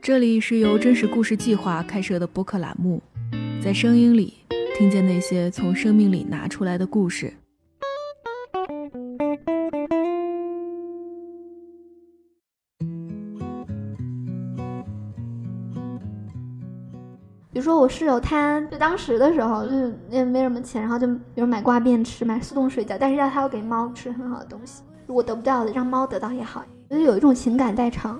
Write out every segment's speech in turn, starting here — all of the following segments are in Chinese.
这里是由真实故事计划开设的播客栏目，在声音里听见那些从生命里拿出来的故事。比如说我室友，他就当时的时候就是也没什么钱，然后就比如买挂面吃，买速冻水饺，但是要他要给猫吃很好的东西，如果得不到的，让猫得到也好，就是有一种情感代偿。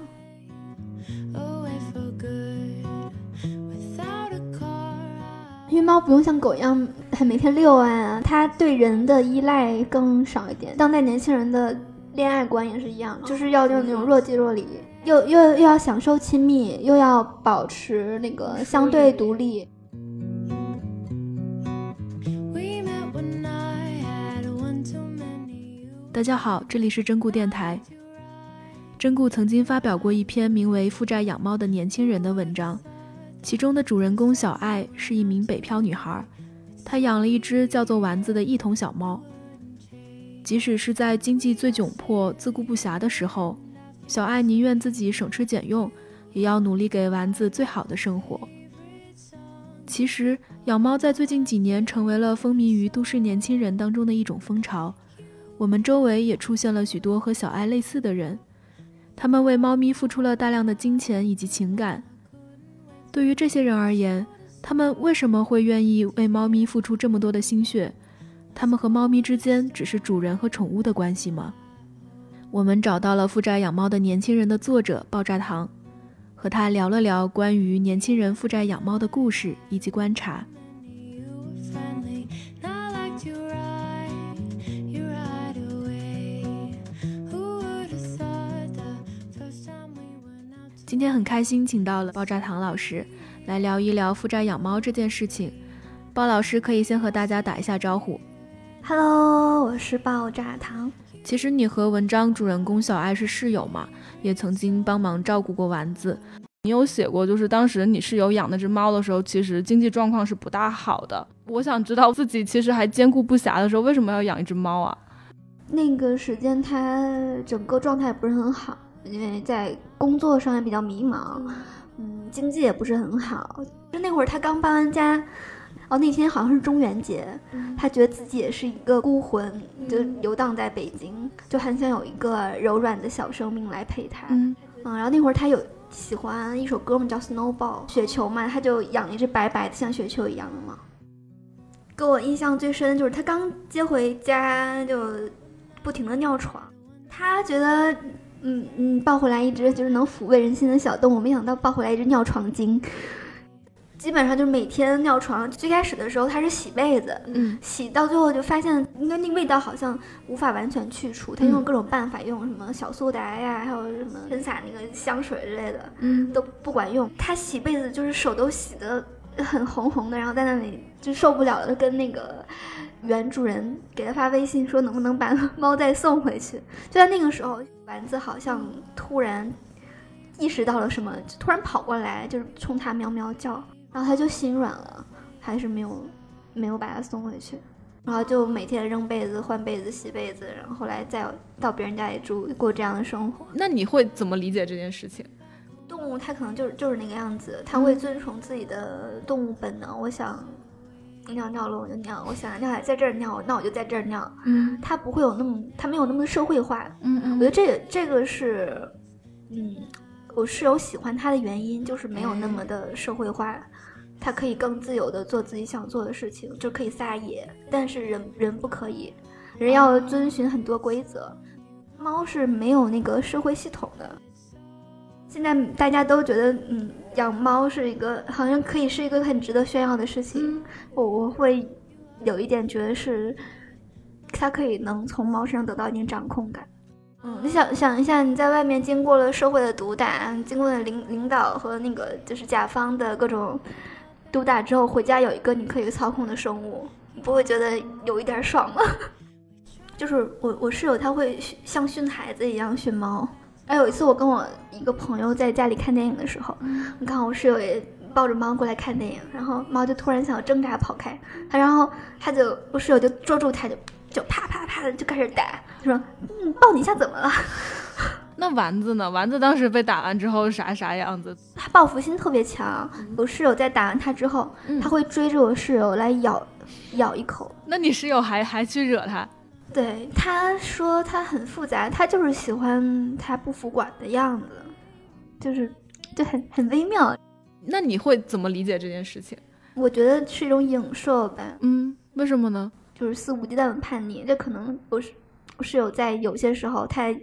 为猫不用像狗一样还每天遛啊，它对人的依赖更少一点。当代年轻人的恋爱观也是一样，就是要用那种若即若离，又又又要享受亲密，又要保持那个相对独立。大家好，这里是真故电台。真故曾经发表过一篇名为《负债养猫的年轻人》的文章。其中的主人公小爱是一名北漂女孩，她养了一只叫做丸子的一统小猫。即使是在经济最窘迫、自顾不暇的时候，小爱宁愿自己省吃俭用，也要努力给丸子最好的生活。其实，养猫在最近几年成为了风靡于都市年轻人当中的一种风潮。我们周围也出现了许多和小爱类似的人，他们为猫咪付出了大量的金钱以及情感。对于这些人而言，他们为什么会愿意为猫咪付出这么多的心血？他们和猫咪之间只是主人和宠物的关系吗？我们找到了负债养猫的年轻人的作者爆炸糖，和他聊了聊关于年轻人负债养猫的故事以及观察。今天很开心，请到了爆炸糖老师来聊一聊负债养猫这件事情。鲍老师可以先和大家打一下招呼。Hello，我是爆炸糖。其实你和文章主人公小爱是室友嘛，也曾经帮忙照顾过丸子。你有写过，就是当时你室友养那只猫的时候，其实经济状况是不大好的。我想知道自己其实还兼顾不暇的时候，为什么要养一只猫啊？那个时间他整个状态不是很好。因为在工作上也比较迷茫，嗯，经济也不是很好。就那会儿他刚搬完家，哦，那天好像是中元节，他觉得自己也是一个孤魂，就游荡在北京，就很想有一个柔软的小生命来陪他。嗯，然后那会儿他有喜欢一首歌嘛，叫《Snowball》雪球嘛，他就养一只白白的像雪球一样的猫。给我印象最深的就是他刚接回家就不停的尿床，他觉得。嗯嗯，抱回来一只就是能抚慰人心的小动物，没想到抱回来一只尿床精。基本上就是每天尿床。最开始的时候它是洗被子，嗯，洗到最后就发现，应该那味道好像无法完全去除。它用各种办法，用什么小苏打呀，还有什么喷洒那个香水之类的，嗯，都不管用。它洗被子就是手都洗的很红红的，然后在那里就受不了了，跟那个原主人给他发微信说能不能把猫再送回去。就在那个时候。丸子好像突然意识到了什么，就突然跑过来，就是冲他喵喵叫，然后他就心软了，还是没有没有把他送回去，然后就每天扔被子、换被子、洗被子，然后后来再到别人家里住，过这样的生活。那你会怎么理解这件事情？动物它可能就是就是那个样子，它会遵从自己的动物本能。我想。尿尿了我就尿，我想尿在这儿尿，那我就在这儿尿。嗯，他不会有那么，他没有那么社会化。嗯嗯，我觉得这个这个是，嗯，我室友喜欢他的原因就是没有那么的社会化，他可以更自由的做自己想做的事情，就可以撒野。但是人人不可以，人要遵循很多规则。猫是没有那个社会系统的。现在大家都觉得，嗯，养猫是一个好像可以是一个很值得炫耀的事情。我我会有一点觉得是，它可以能从猫身上得到一点掌控感。嗯，你想想一下，你在外面经过了社会的毒打，经过了领领导和那个就是甲方的各种毒打之后，回家有一个你可以操控的生物，你不会觉得有一点爽吗？就是我我室友他会像训孩子一样训猫。还有一次，我跟我一个朋友在家里看电影的时候，你看我室友也抱着猫过来看电影，然后猫就突然想要挣扎跑开，他然后他就我室友就捉住他，就就啪啪啪的就开始打，他说嗯抱你一下怎么了？那丸子呢？丸子当时被打完之后啥啥样子？他报复心特别强。我室友在打完他之后，嗯他会追着我室友来咬，咬一口。那你室友还还去惹他？对，他说他很复杂，他就是喜欢他不服管的样子，就是就很很微妙。那你会怎么理解这件事情？我觉得是一种影射吧，嗯，为什么呢？就是肆无忌惮的叛逆。这可能我是我室友在有些时候他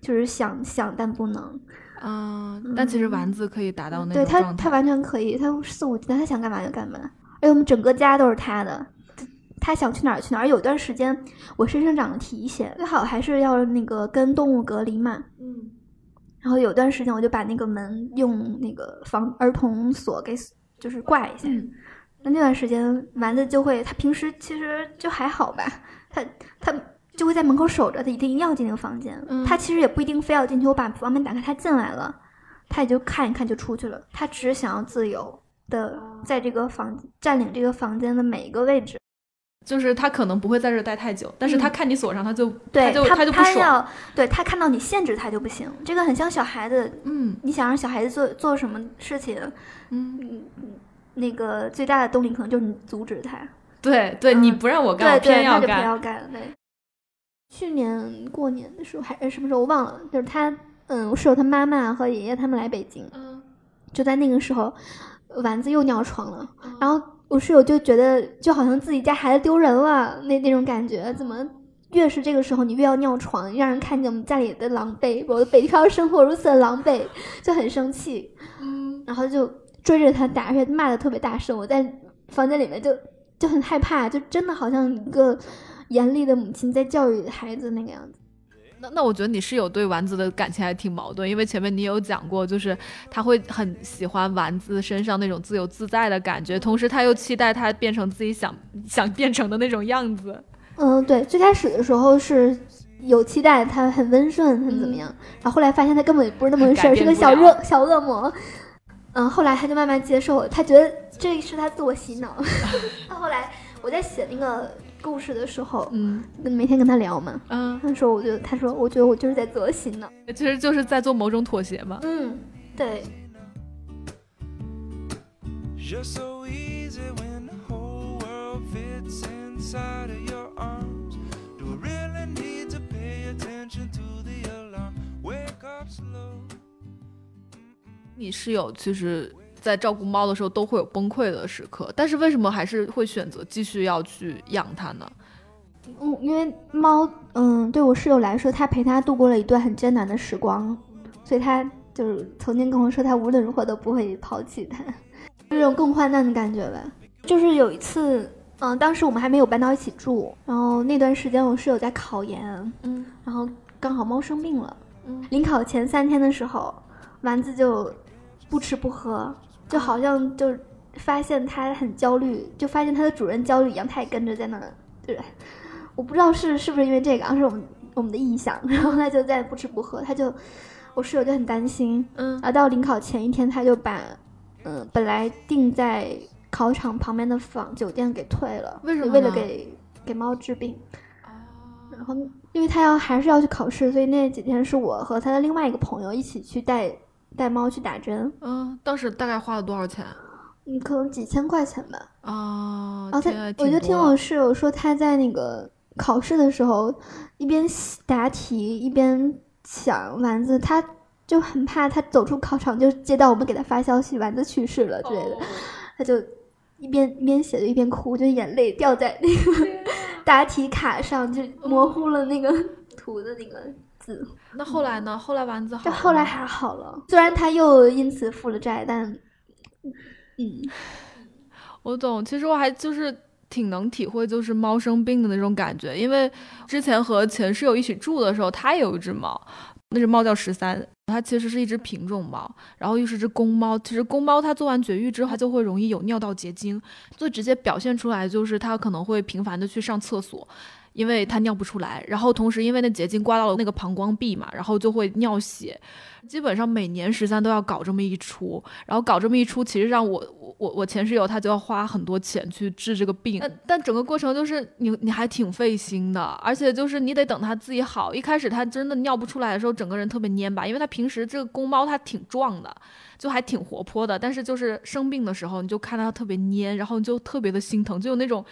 就是想想但不能，啊、但其实丸子可以达到那对他。他完全可以，他肆无忌惮，他想干嘛就干嘛。而且我们整个家都是他的，他想去哪儿去哪儿。有段时间我身上长了蹄癣，最好还是要那个跟动物隔离嘛。嗯，然后有段时间我就把那个门用那个防儿童锁给就是挂一下。嗯那那段时间丸子就会，他平时其实就还好吧，他他就会在门口守着，他一定要进那个房间。嗯他其实也不一定非要进去，我把房门打开，他进来了，他也就看一看就出去了。他只是想要自由的在这个房占领这个房间的每一个位置。就是他可能不会在这儿待太久，但是他看你锁上，他就嗯对就他就不爽。要对他看到你限制他就不行，这个很像小孩子，嗯你想让小孩子做做什么事情，嗯，那个最大的动力可能就是你阻止他。对对，嗯你不让我干，我对对，他就偏偏要干。要干。对，去年过年的时候还是什么时候我忘了，就是他，嗯，我室友他妈妈和爷爷他们来北京，嗯就在那个时候，丸子又尿床了，然后我室友就觉得就好像自己家孩子丢人了，那那种感觉，怎么？越是这个时候，你越要尿床，让人看见我们家里的狼狈，我的北漂生活如此的狼狈，就很生气。嗯，然后就追着他打，而且骂的特别大声。我在房间里面就就很害怕，就真的好像一个严厉的母亲在教育孩子那个样子。那那我觉得你室友对丸子的感情还挺矛盾，因为前面你有讲过，就是他会很喜欢丸子身上那种自由自在的感觉，同时他又期待他变成自己想 想变成的那种样子。嗯，对，最开始的时候是有期待，他很温顺，很怎么样，然后后来发现他根本不是那么回事儿，是个小热小恶魔。嗯，后来他就慢慢接受，他觉得这是他自我洗脑。他后来我在写那个故事的时候，嗯每天跟他聊嘛，嗯，他说我觉得他说我觉得我就是在自我洗脑。其实就是在做某种妥协嘛。嗯，对。Just so easy when the whole world fits inside of your arms. Do I really need to pay attention to the alarm? Wake up slow. 你室友其实，在照顾猫的时候都会有崩溃的时刻，但是为什么还是会选择继续要去养它呢？嗯，因为猫，嗯，对我室友来说，他陪他度过了一段很艰难的时光，所以他就是曾经跟我说，他无论如何都不会抛弃它，这种共患难的感觉吧。就是有一次，嗯，当时我们还没有搬到一起住，然后那段时间我室友在考研，嗯然后刚好猫生病了，嗯临考前三天的时候，丸子就不吃不喝，就好像就发现它很焦虑，就发现它的主人焦虑一样，它也跟着在那儿，对，我不知道是是不是因为这个，而是我们我们的臆想，然后它就在不吃不喝，它就我室友就很担心，嗯。然后到临考前一天，他就把嗯本来定在考场旁边的房酒店给退了，为什么为了给给猫治病。然后，因为他要还是要去考试，所以那几天是我和他的另外一个朋友一起去带带猫去打针，嗯，当时大概花了多少钱嗯，可能几千块钱吧。啊？然后他我就听我室友说，他在那个考试的时候，一边答题一边想丸子，他就很怕他走出考场就接到我们给他发消息丸子去世了之类的，哦他就一边一边写着一边哭，就眼泪掉在那个 答题卡上，就模糊了那个 图的那个字。那后来呢？后来丸子好后来还好了，虽然他又因此负了债，但嗯，我懂，其实我还就是挺能体会，就是猫生病的那种感觉，因为之前和前室友一起住的时候，他也有一只猫，那只猫叫十三，它其实是一只品种猫，然后又是只公猫。其实公猫它做完绝育之后，它就会容易有尿道结晶，最直接表现出来就是它可能会频繁的去上厕所。因为它尿不出来，然后同时因为那结晶刮到了那个膀胱壁嘛，然后就会尿血，基本上每年十三都要搞这么一出，然后搞这么一出，其实让我我我我前室友他就要花很多钱去治这个病，但但整个过程就是你你还挺费心的，而且就是你得等它自己好。一开始它真的尿不出来的时候，整个人特别蔫巴，因为它平时这个公猫它挺壮的，就还挺活泼的，但是就是生病的时候，你就看它特别蔫，然后你就特别的心疼，就有那种。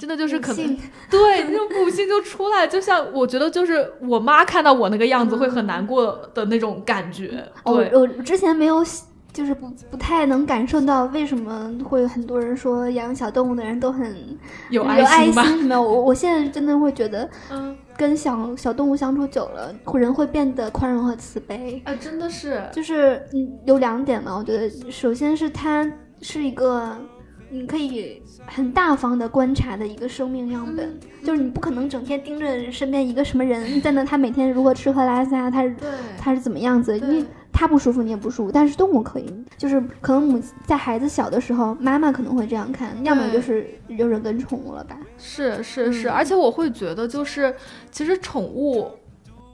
真的就是可能 对那种母性就出来，就像我觉得就是我妈看到我那个样子会很难过的那种感觉。哦，对，我我之前没有，就是不不太能感受到为什么会很多人说养小动物的人都很有爱爱心吧？什么。我我现在真的会觉得，嗯，跟小小动物相处久了，人会变得宽容和慈悲。啊，真的是，就是嗯，有两点嘛，我觉得首先是它是一个。你可以很大方的观察的一个生命样本，就是你不可能整天盯着身边一个什么人在那，他每天如何吃喝拉撒，他是他是怎么样子，因为他不舒服你也不舒服，但是动物可以，就是可能母在孩子小的时候，妈妈可能会这样看，要么就是有人跟宠物了吧，是是是，嗯。而且我会觉得就是，其实宠物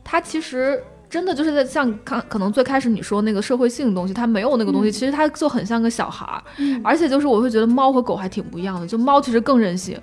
它其实。真的就是在像看，可能最开始你说那个社会性的东西，它没有那个东西，嗯其实它就很像个小孩儿，嗯而且就是我会觉得猫和狗还挺不一样的，就猫其实更任性，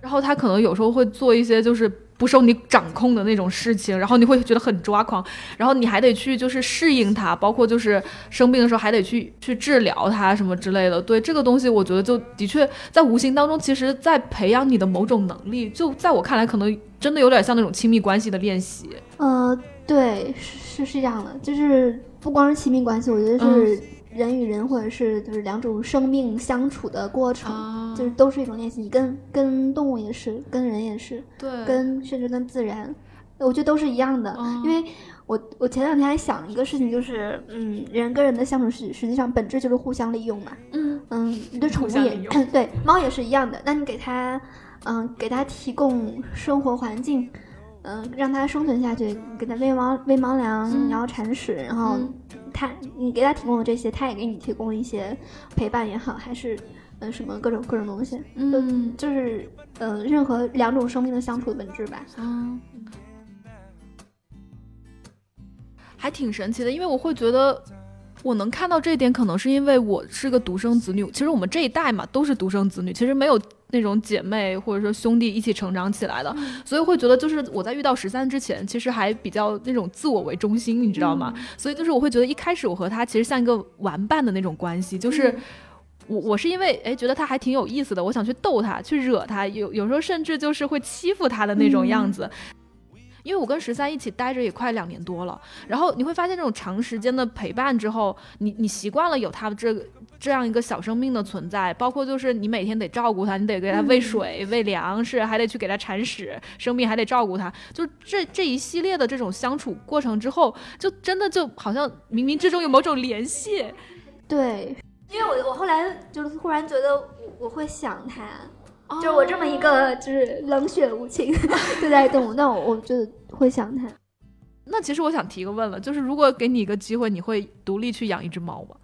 然后它可能有时候会做一些就是不受你掌控的那种事情，然后你会觉得很抓狂，然后你还得去就是适应它，包括就是生病的时候还得去去治疗它什么之类的。对这个东西，我觉得就的确在无形当中，其实在培养你的某种能力，就在我看来，可能真的有点像那种亲密关系的练习。呃，对，是是是这样的，就是不光是亲密关系，我觉得嗯是人与人或者是就是两种生命相处的过程，啊就是都是一种练习。你跟跟动物也是，跟人也是，对跟甚至跟自然，我觉得都是一样的。哦因为我我前两天还想一个事情，就是嗯，人跟人的相处实实际上本质就是互相利用嘛。嗯嗯，你对宠物也对猫也是一样的。那你给它嗯给它提供生活环境。嗯，让它生存下去，给它喂猫喂猫粮，嗯然后铲屎，然后嗯它你给它提供的这些，它也给你提供一些陪伴也好，还是嗯什么各种各种东西，嗯就是呃任何两种生命的相处的本质吧。嗯，还挺神奇的，因为我会觉得。我能看到这一点，可能是因为我是个独生子女。其实我们这一代嘛，都是独生子女，其实没有那种姐妹或者说兄弟一起成长起来的，所以会觉得就是我在遇到十三之前，其实还比较那种自我为中心，你知道吗？所以就是我会觉得一开始我和他其实像一个玩伴的那种关系，就是。我我是因为哎觉得他还挺有意思的，我想去逗他，去惹他，有有时候甚至就是会欺负他的那种样子。因为我跟十三一起待着也快两年多了，然后你会发现这种长时间的陪伴之后，你你习惯了有他这个这样一个小生命的存在，包括就是你每天得照顾他，你得给他喂水、喂粮食，还得去给他铲屎，生病还得照顾他，就这这一系列的这种相处过程之后，就真的就好像冥冥之中有某种联系。对，因为我我后来就是忽然觉得我我会想它，哦就是我这么一个就是冷血无情对待动物，那我我就会想它。那其实我想提个问了，就是如果给你一个机会，你会独立去养一只猫吗？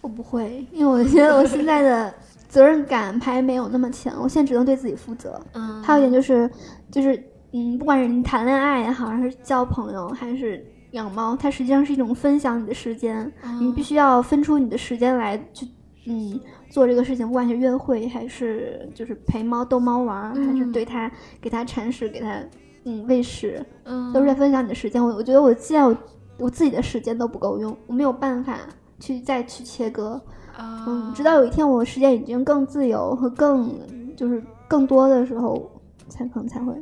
我不会，因为我觉得我现在的责任感还没有那么强，我现在只能对自己负责。嗯还有一点就是，就是嗯，不管是你谈恋爱也好，还是交朋友，还是养猫，它实际上是一种分享你的时间，你必须要分出你的时间来去，嗯，做这个事情，不管是约会，还是就是陪猫逗猫玩儿，还是嗯对它给它铲屎，给它嗯喂食，嗯都是在分享你的时间。我我觉得我现在我我自己的时间都不够用，我没有办法去再去切割。啊嗯，直到有一天我时间已经更自由和更就是更多的时候，才可能才会。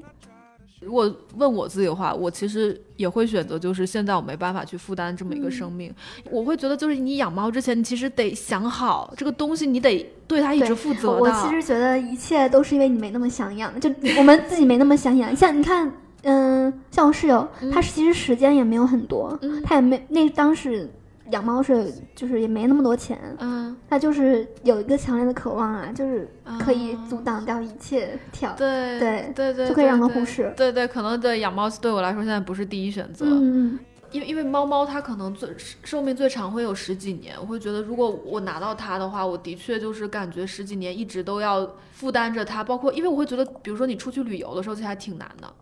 如果问我自己的话，我其实也会选择，就是现在我没办法去负担这么一个生命，我会觉得就是你养猫之前，你其实得想好这个东西，你得对它一直负责的。我其实觉得一切都是因为你没那么想养，就我们自己没那么想养。像你看，嗯，像我室友，他其实时间也没有很多，嗯他也没那当时养猫是就是也没那么多钱，嗯，他就是有一个强烈的渴望啊，就是可以啊阻挡掉一切挑，对对对对，就可以让它对忽视对对，可能对养猫对我来说现在不是第一选择。嗯，因为因为猫猫它可能最寿命最长会有十几年，我会觉得如果我拿到它的话，我的确就是感觉十几年一直都要负担着它，包括因为我会觉得，比如说你出去旅游的时候，其实还挺难的。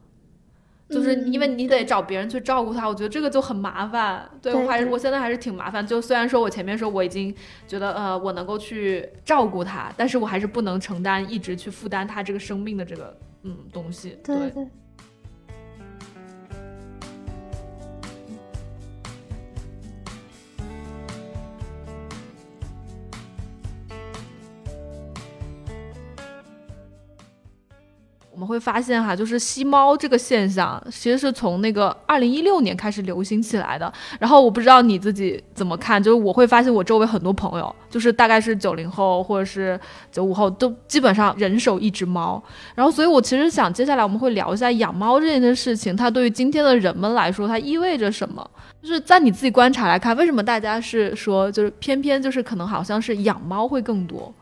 就是因为嗯你得找别人去照顾他，我觉得这个就很麻烦。对对我还是我现在还是挺麻烦。就虽然说我前面说我已经觉得呃我能够去照顾他，但是我还是不能承担一直去负担他这个生命的这个嗯东西。对们会发现哈，就是吸猫这个现象，其实是从那个二零一六年开始流行起来的。然后我不知道你自己怎么看，就是我会发现我周围很多朋友，就是大概是九零后或者是九五后，都基本上人手一只猫。然后，所以我其实想接下来我们会聊一下养猫这件事情，它对于今天的人们来说，它意味着什么？就是在你自己观察来看，为什么大家是说，就是偏偏就是可能好像是养猫会更多？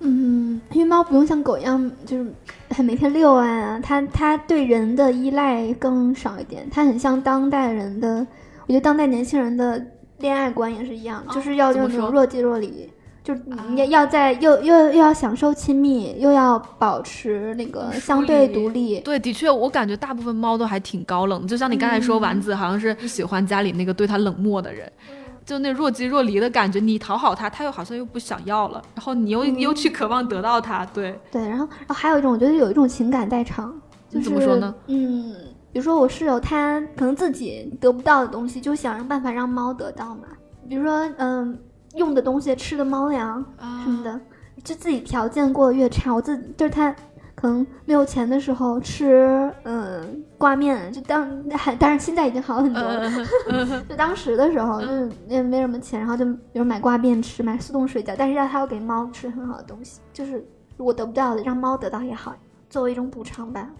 嗯，因为猫不用像狗一样，就是很每天遛啊，它它对人的依赖更少一点，它很像当代人的，我觉得当代年轻人的恋爱观也是一样，哦就是要用那种若即若离，就你要要在又又又要享受亲密，又要保持那个相对独立。对，的确，我感觉大部分猫都还挺高冷，就像你刚才说，嗯。丸子好像是喜欢家里那个对它冷漠的人，就那若即若离的感觉，你讨好他，他又好像又不想要了，然后你又、嗯。又去渴望得到他，对，对，然后然后还有一种，我觉得有一种情感代偿，就是怎么说呢？嗯，比如说我室友他可能自己得不到的东西，就想让办法让猫得到嘛，比如说嗯用的东西、吃的猫粮啊什么的，就自己条件过得越差，我自就是他可能没有钱的时候吃嗯挂面，就当还但是现在已经好很多了，嗯 就当时的时候就是也没什么钱，然后就比如买挂面吃，买速冻水饺，但是让他要给猫吃很好的东西，就是如果得不到的，让猫得到也好，作为一种补偿吧。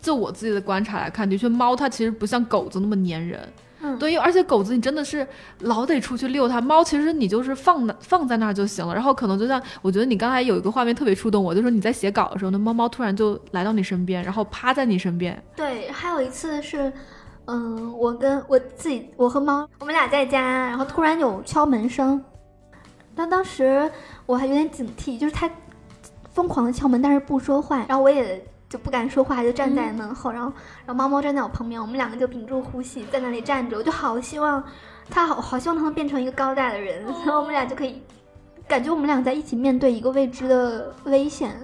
就我自己的观察来看，的确，猫它其实不像狗子那么粘人。嗯，对，而且狗子你真的是老得出去遛它，猫其实你就是放那放在那儿就行了。然后可能就像我觉得你刚才有一个画面特别触动我，就是你在写稿的时候，那猫猫突然就来到你身边，然后趴在你身边。对，还有一次是，嗯，我跟我自己，我和猫，我们俩在家，然后突然有敲门声，但当时我还有点警惕，就是它疯狂的敲门，但是不说话，然后我也就不敢说话，就站在门后，然后然后猫猫站在我旁边，我们两个就屏住呼吸在那里站着，我就好希望它好好希望它能变成一个高大的人，然后我们俩就可以感觉我们俩在一起面对一个未知的危险。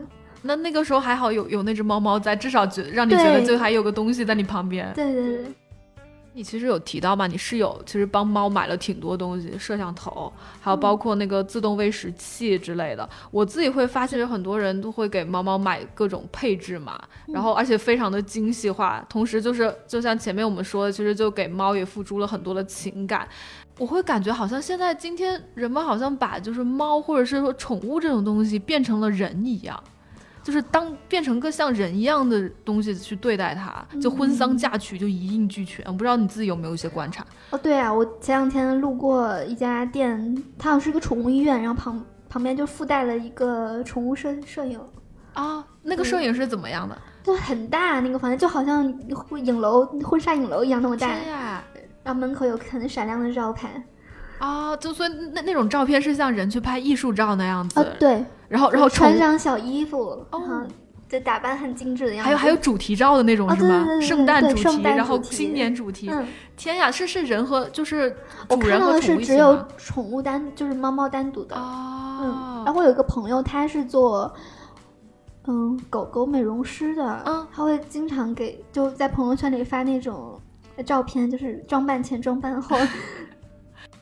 那那个时候还好有有那只猫猫在，至少觉让你觉得就还有个东西在你旁边。对对对。你其实有提到嘛，你室友其实帮猫买了挺多东西，摄像头，还有包括那个自动喂食器之类的。我自己会发现有很多人都会给猫猫买各种配置嘛，然后而且非常的精细化，同时就是就像前面我们说的，其实就给猫也付出了很多的情感。我会感觉好像现在今天人们好像把就是猫或者是说宠物这种东西变成了人一样。就是当变成个像人一样的东西去对待它，就婚丧嫁娶就一应俱全。我不知道你自己有没有一些观察？哦，对啊，我前两天路过一家店，它好像是一个宠物医院，然后旁旁边就附带了一个宠物摄摄影，啊，那个摄影是怎么样的？就很大那个房间，就好像影楼婚纱影楼一样那么大，天呀！然后门口有很闪亮的招牌。啊，就所以那那种照片是像人去拍艺术照那样子，哦，对，然后然后宠穿上小衣服，哦然后就打扮很精致的样子。还有还有主题照的那种哦是吗？圣诞主题，然后新年主题。嗯，天呀，是是人和就是我看到的主人和宠是只有？宠物单，就是猫猫单独的。哦嗯，，然后我有一个朋友，他是做嗯狗狗美容师的，嗯他会经常给就在朋友圈里发那种照片，就是装扮前装扮后。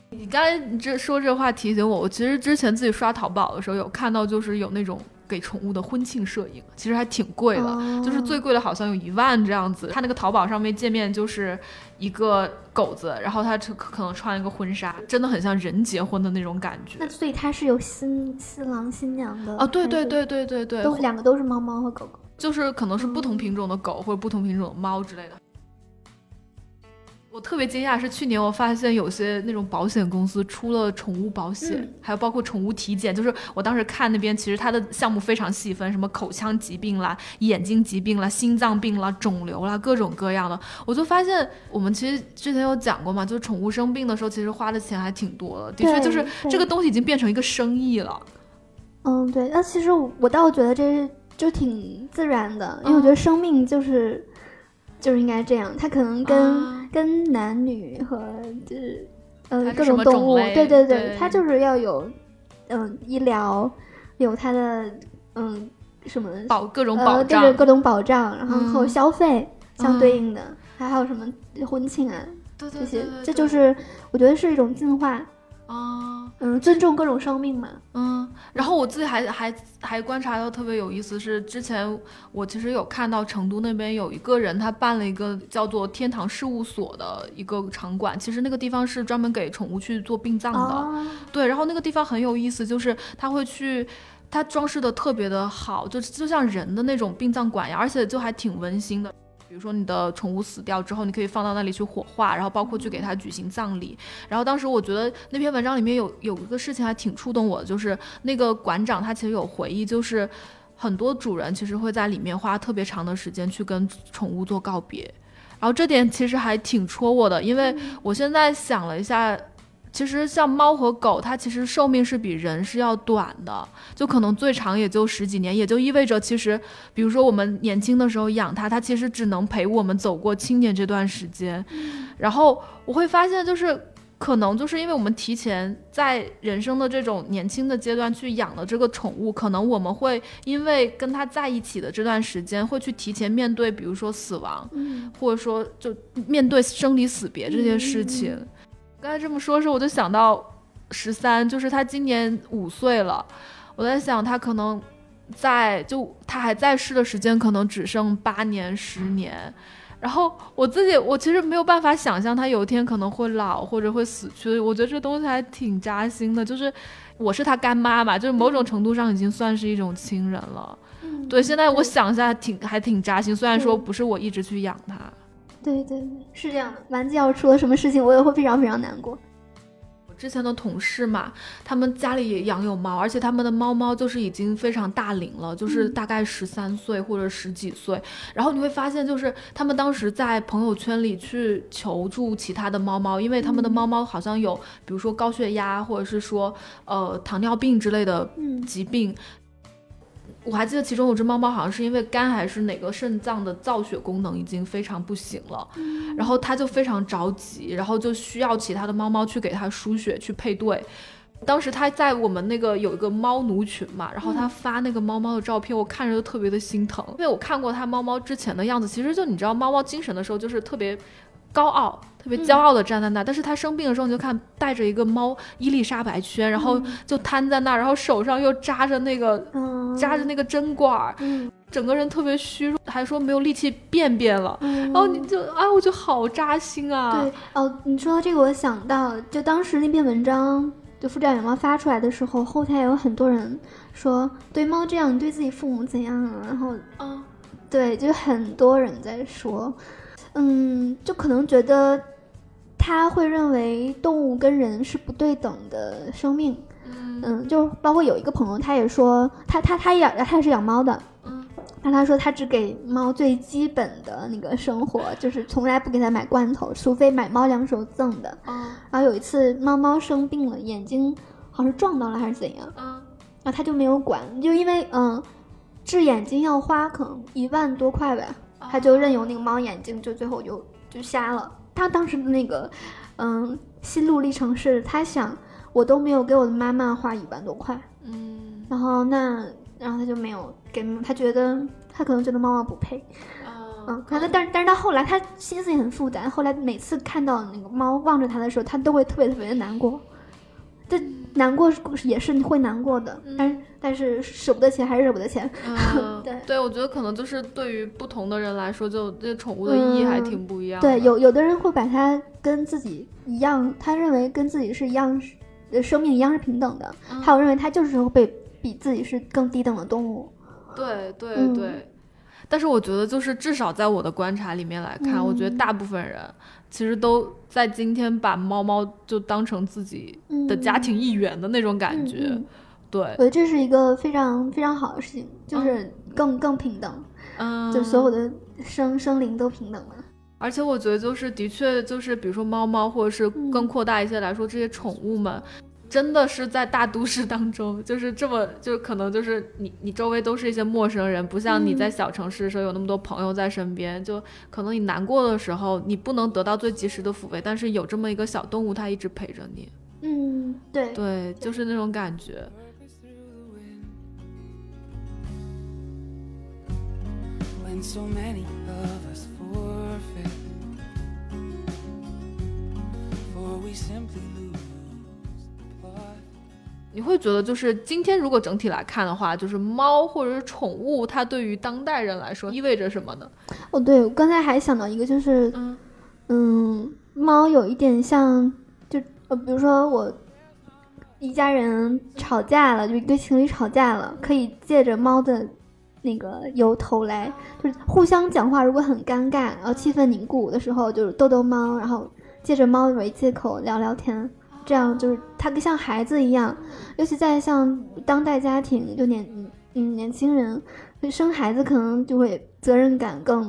你刚才你这说这话提醒我，我其实之前自己刷淘宝的时候有看到，就是有那种给宠物的婚庆摄影，其实还挺贵的，哦就是最贵的好像有一万这样子。它那个淘宝上面界面就是一个狗子，然后它可可能穿一个婚纱，真的很像人结婚的那种感觉那。所以它是有新新郎新娘的啊，对对对对对对，都两个都是猫猫和狗狗。就是可能是不同品种的狗或者不同品种的猫之类的。我特别惊讶是去年我发现有些那种保险公司出了宠物保险，嗯还有包括宠物体检。就是我当时看那边，其实它的项目非常细分，什么口腔疾病啦、眼睛疾病啦、心脏病啦、肿瘤啦，各种各样的。我就发现我们其实之前有讲过嘛，就是宠物生病的时候，其实花的钱还挺多的。的确，就是这个东西已经变成一个生意了。嗯，对。那其实我我倒觉得这就挺自然的，因为我嗯觉得生命就是就是应该这样，它可能跟、啊跟男女和就是呃各种动物，对对对它就是要有嗯、医疗，有它的嗯什么保各种呃保障，对对各种保障，然后和嗯。消费相嗯对应的，还有什么婚庆啊对对这些这就是我觉得是一种进化，啊。嗯，尊重各种生命嘛。嗯，然后我自己还还还观察到特别有意思是，之前我其实有看到成都那边有一个人，他办了一个叫做天堂事务所的一个场馆，其实那个地方是专门给宠物去做殡葬的。哦，对，然后那个地方很有意思，就是他会去。它装饰的特别的好，就就像人的那种殡葬馆呀，而且就还挺温馨的。比如说你的宠物死掉之后，你可以放到那里去火化，然后包括去给它举行葬礼。然后当时我觉得那篇文章里面有有一个事情还挺触动我的，就是那个馆长他其实有回忆，就是很多主人其实会在里面花特别长的时间去跟宠物做告别。然后这点其实还挺戳我的，因为我现在想了一下，其实像猫和狗，它其实寿命是比人是要短的，就可能最长也就十几年，也就意味着其实，比如说我们年轻的时候养它，它其实只能陪我们走过青年这段时间。然后我会发现，就是可能就是因为我们提前在人生的这种年轻的阶段去养了这个宠物，可能我们会因为跟它在一起的这段时间，会去提前面对，比如说死亡，嗯或者说就面对生离死别这些事情。刚才这么说的时候，我就想到十三，就是他今年五岁了，我在想他可能在就他还在世的时间可能只剩八年十年。然后我自己，我其实没有办法想象他有一天可能会老或者会死去。我觉得这东西还挺扎心的，就是我是他干妈嘛，就是某种程度上已经算是一种亲人了。嗯对，现在我想一下挺还挺扎心，虽然说不是我一直去养它。对对对，是这样的。丸子要出了什么事情，我也会非常非常难过。我之前的同事嘛，他们家里也养有猫，而且他们的猫猫就是已经非常大龄了，就是嗯大概十三岁或者十几岁。然后你会发现，就是他们当时在朋友圈里去求助其他的猫猫，因为他们的嗯猫猫好像有，比如说高血压，或者是说呃糖尿病之类的嗯疾病。我还记得其中有只猫猫，好像是因为肝还是哪个肾脏的造血功能已经非常不行了，然后它就非常着急，然后就需要其他的猫猫去给它输血去配对。当时它在我们那个有一个猫奴群嘛，然后它发那个猫猫的照片，我看着就特别的心疼，因为我看过它猫猫之前的样子，其实就你知道猫猫精神的时候就是特别高傲、特别骄傲的站在那，但是他生病的时候你就看带着一个猫伊丽莎白圈，然后就瘫在那儿，然后手上又扎着那个嗯，扎着那个针管儿，嗯，整个人特别虚弱，还说没有力气便便了。嗯，然后你就啊，我就好扎心啊！对哦，你说到这个，我想到就当时那篇文章，就复战野猫发出来的时候，后台有很多人说对猫这样，你对自己父母怎样啊？然后啊，对，就很多人在说，嗯，就可能觉得他会认为动物跟人是不对等的生命，嗯嗯，就包括有一个朋友，他也说他他他养他也是养猫的，嗯但他说他只给猫最基本的那个生活，就是从来不给它买罐头，除非买猫粮时候赠的。嗯然后有一次猫猫生病了，眼睛好像是撞到了还是怎样，啊然后他就没有管，就因为嗯，治眼睛要花可能一万多块吧，他就任由那个猫眼睛就最后就就瞎了。他当时的那个嗯心路历程是，他想我都没有给我的妈妈花一万多块，嗯。然后那然后他就没有给，他觉得他可能觉得猫猫不配，啊嗯，可能但是但是他后来他心思也很复杂，后来每次看到那个猫望着他的时候，他都会特别特别的难过。这难过是也是会难过的，但是但是舍不得钱还是舍不得钱。嗯，对对，我觉得可能就是对于不同的人来说，就这宠物的意义还嗯挺不一样的。对，有有的人会把它跟自己一样，他认为跟自己是一样，呃生命一样是平等的，嗯还有认为它就是会比自己是更低等的动物。对对嗯对，但是我觉得就是至少在我的观察里面来看，我觉得嗯大部分人其实都在今天把猫猫就当成自己的家庭一员的那种感觉。嗯嗯对我，觉得这是一个非常非常好的事情，就是更更平等，嗯，就所有的生生灵都平等了。而且我觉得就是的确就是比如说猫猫，或者是更嗯扩大一些来说，这些宠物们。真的是在大都市当中，就是这么，就可能就是你你周围都是一些陌生人，不像你在小城市的时候有那么多朋友在身边，就可能你难过的时候，你不能得到最及时的抚慰，但是有这么一个小动物，它一直陪着你，嗯，对，对，就是那种感觉。So many of us forfeit. For we simply lose 你会觉得，就是今天如果整体来看的话，就是猫或者是宠物，它对于当代人来说意味着什么呢？哦，对，我刚才还想到一个，就是嗯嗯，猫有一点像，就呃，比如说我一家人吵架了，就一对情侣吵架了，可以借着猫的那个由头来，就是互相讲话，如果很尴尬，然后气氛凝固的时候，就是逗逗猫，然后借着猫为借口聊聊天，这样就是它跟像孩子一样，尤其在像当代家庭，就年嗯年轻人生孩子可能就会责任感更。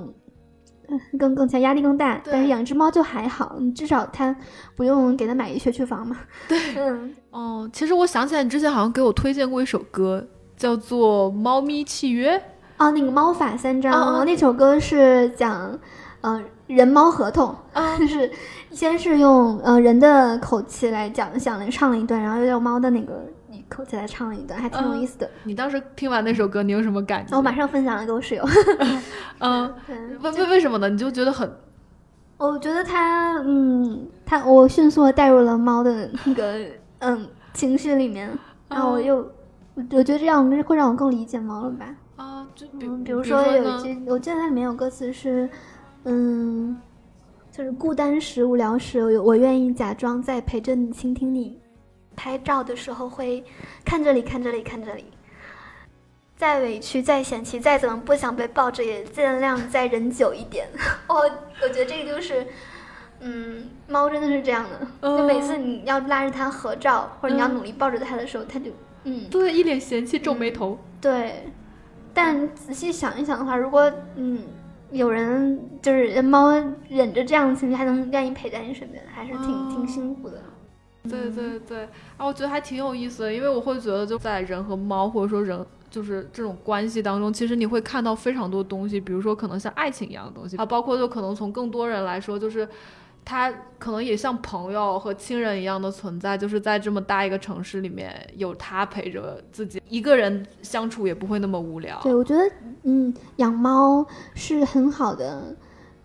嗯更更强，压力更大。但是养只猫就还好，你至少它不用给它买一学区房嘛。对，嗯，哦，其实我想起来，你之前好像给我推荐过一首歌，叫做《猫咪契约》。哦，那个猫法三章，哦哦那首歌是讲，呃，人猫合同，啊 就是先是用呃人的口气来讲，想了唱了一段，然后又用猫的那个口气来唱了一段，还挺有嗯意思的。你当时听完那首歌，你有什么感觉？我马上分享了给我室友。嗯，为为为什么呢？你就觉得很我觉得他，嗯，他我迅速的带入了猫的那个嗯情绪里面，然后我哦又，我我觉得这样会让我更理解猫了吧。啊，就比嗯，比比如说有一句，我记得它里面有歌词是，嗯，就是孤单时、无聊时，我我愿意假装在陪着你，倾听你。拍照的时候会看这里，看这里，看这里。再委屈、再嫌弃、再怎么不想被抱着，也尽量再忍久一点。哦，我觉得这个就是，嗯，猫真的是这样的，就每次你要拉着它合照，或者你要嗯努力抱着它的时候，它就，嗯，对一脸嫌弃，皱眉头。对，但仔细想一想的话，如果嗯有人就是猫忍着这样的情绪还能愿意陪在你身边，还是挺、挺哦辛苦的。对对对，啊，我觉得还挺有意思的，因为我会觉得就在人和猫或者说人就是这种关系当中，其实你会看到非常多东西，比如说可能像爱情一样的东西啊，包括就可能从更多人来说，就是他可能也像朋友和亲人一样的存在，就是在这么大一个城市里面有他陪着自己，一个人相处也不会那么无聊。对，我觉得嗯养猫是很好的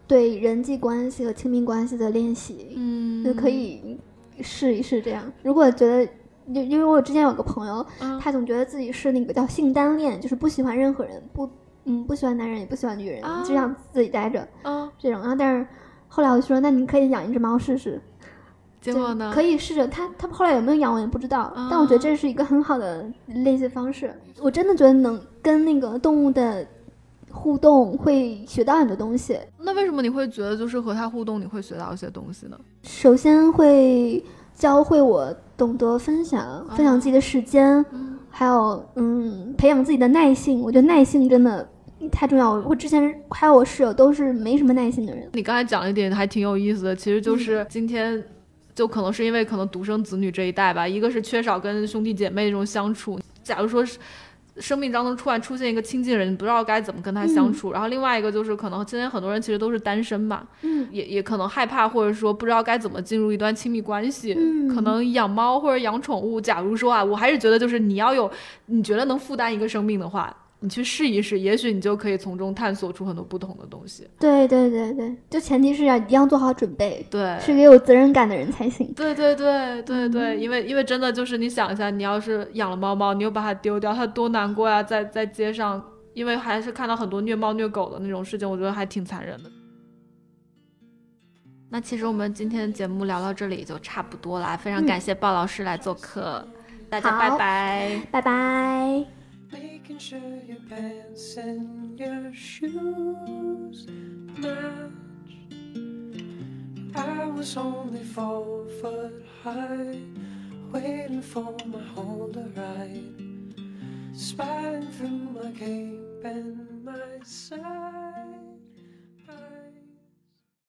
对人际关系和亲密关系的练习，嗯，就可以试一试这样。如果觉得因因为我之前有个朋友，嗯他总觉得自己是那个叫性单恋，就是不喜欢任何人，不嗯不喜欢男人也不喜欢女人，啊只想自己待着。嗯，这种，然后但是后来我就说，那你可以养一只猫试试。结果呢？可以试着，他他后来有没有养我也不知道，但我觉得这是一个很好的练习方式。我真的觉得能跟那个动物的互动会学到很多东西。那为什么你会觉得就是和它互动你会学到一些东西呢？首先会教会我懂得分享，分享自己的时间，嗯还有嗯培养自己的耐性。我觉得耐性真的太重要。我之前还有我室友都是没什么耐心的人。你刚才讲了一点还挺有意思的，其实嗯就是今天。就可能是因为可能独生子女这一代吧，一个是缺少跟兄弟姐妹这种相处。假如说是生命当中突然出现一个亲近人，你不知道该怎么跟他相处。然后另外一个就是可能今天很多人其实都是单身嘛，嗯也也可能害怕或者说不知道该怎么进入一段亲密关系。嗯可能养猫或者养宠物，假如说啊，我还是觉得就是你要有你觉得能负担一个生命的话，你去试一试，也许你就可以从中探索出很多不同的东西。对对对对，就前提是要一定要做好准备，对，是个有责任感的人才行。对对对对嗯对，因为因为真的就是你想一下，你要是养了猫猫，你又把它丢掉，它多难过呀！在在街上，因为还是看到很多虐猫虐狗的那种事情，我觉得还挺残忍的。那其实我们今天节目聊到这里就差不多啦，非常嗯感谢鲍老师来做客，大家拜拜。拜拜。Making sure your pants and your shoes match. I was only four foot high, waiting for my hole to ride, spying through my cape and my side.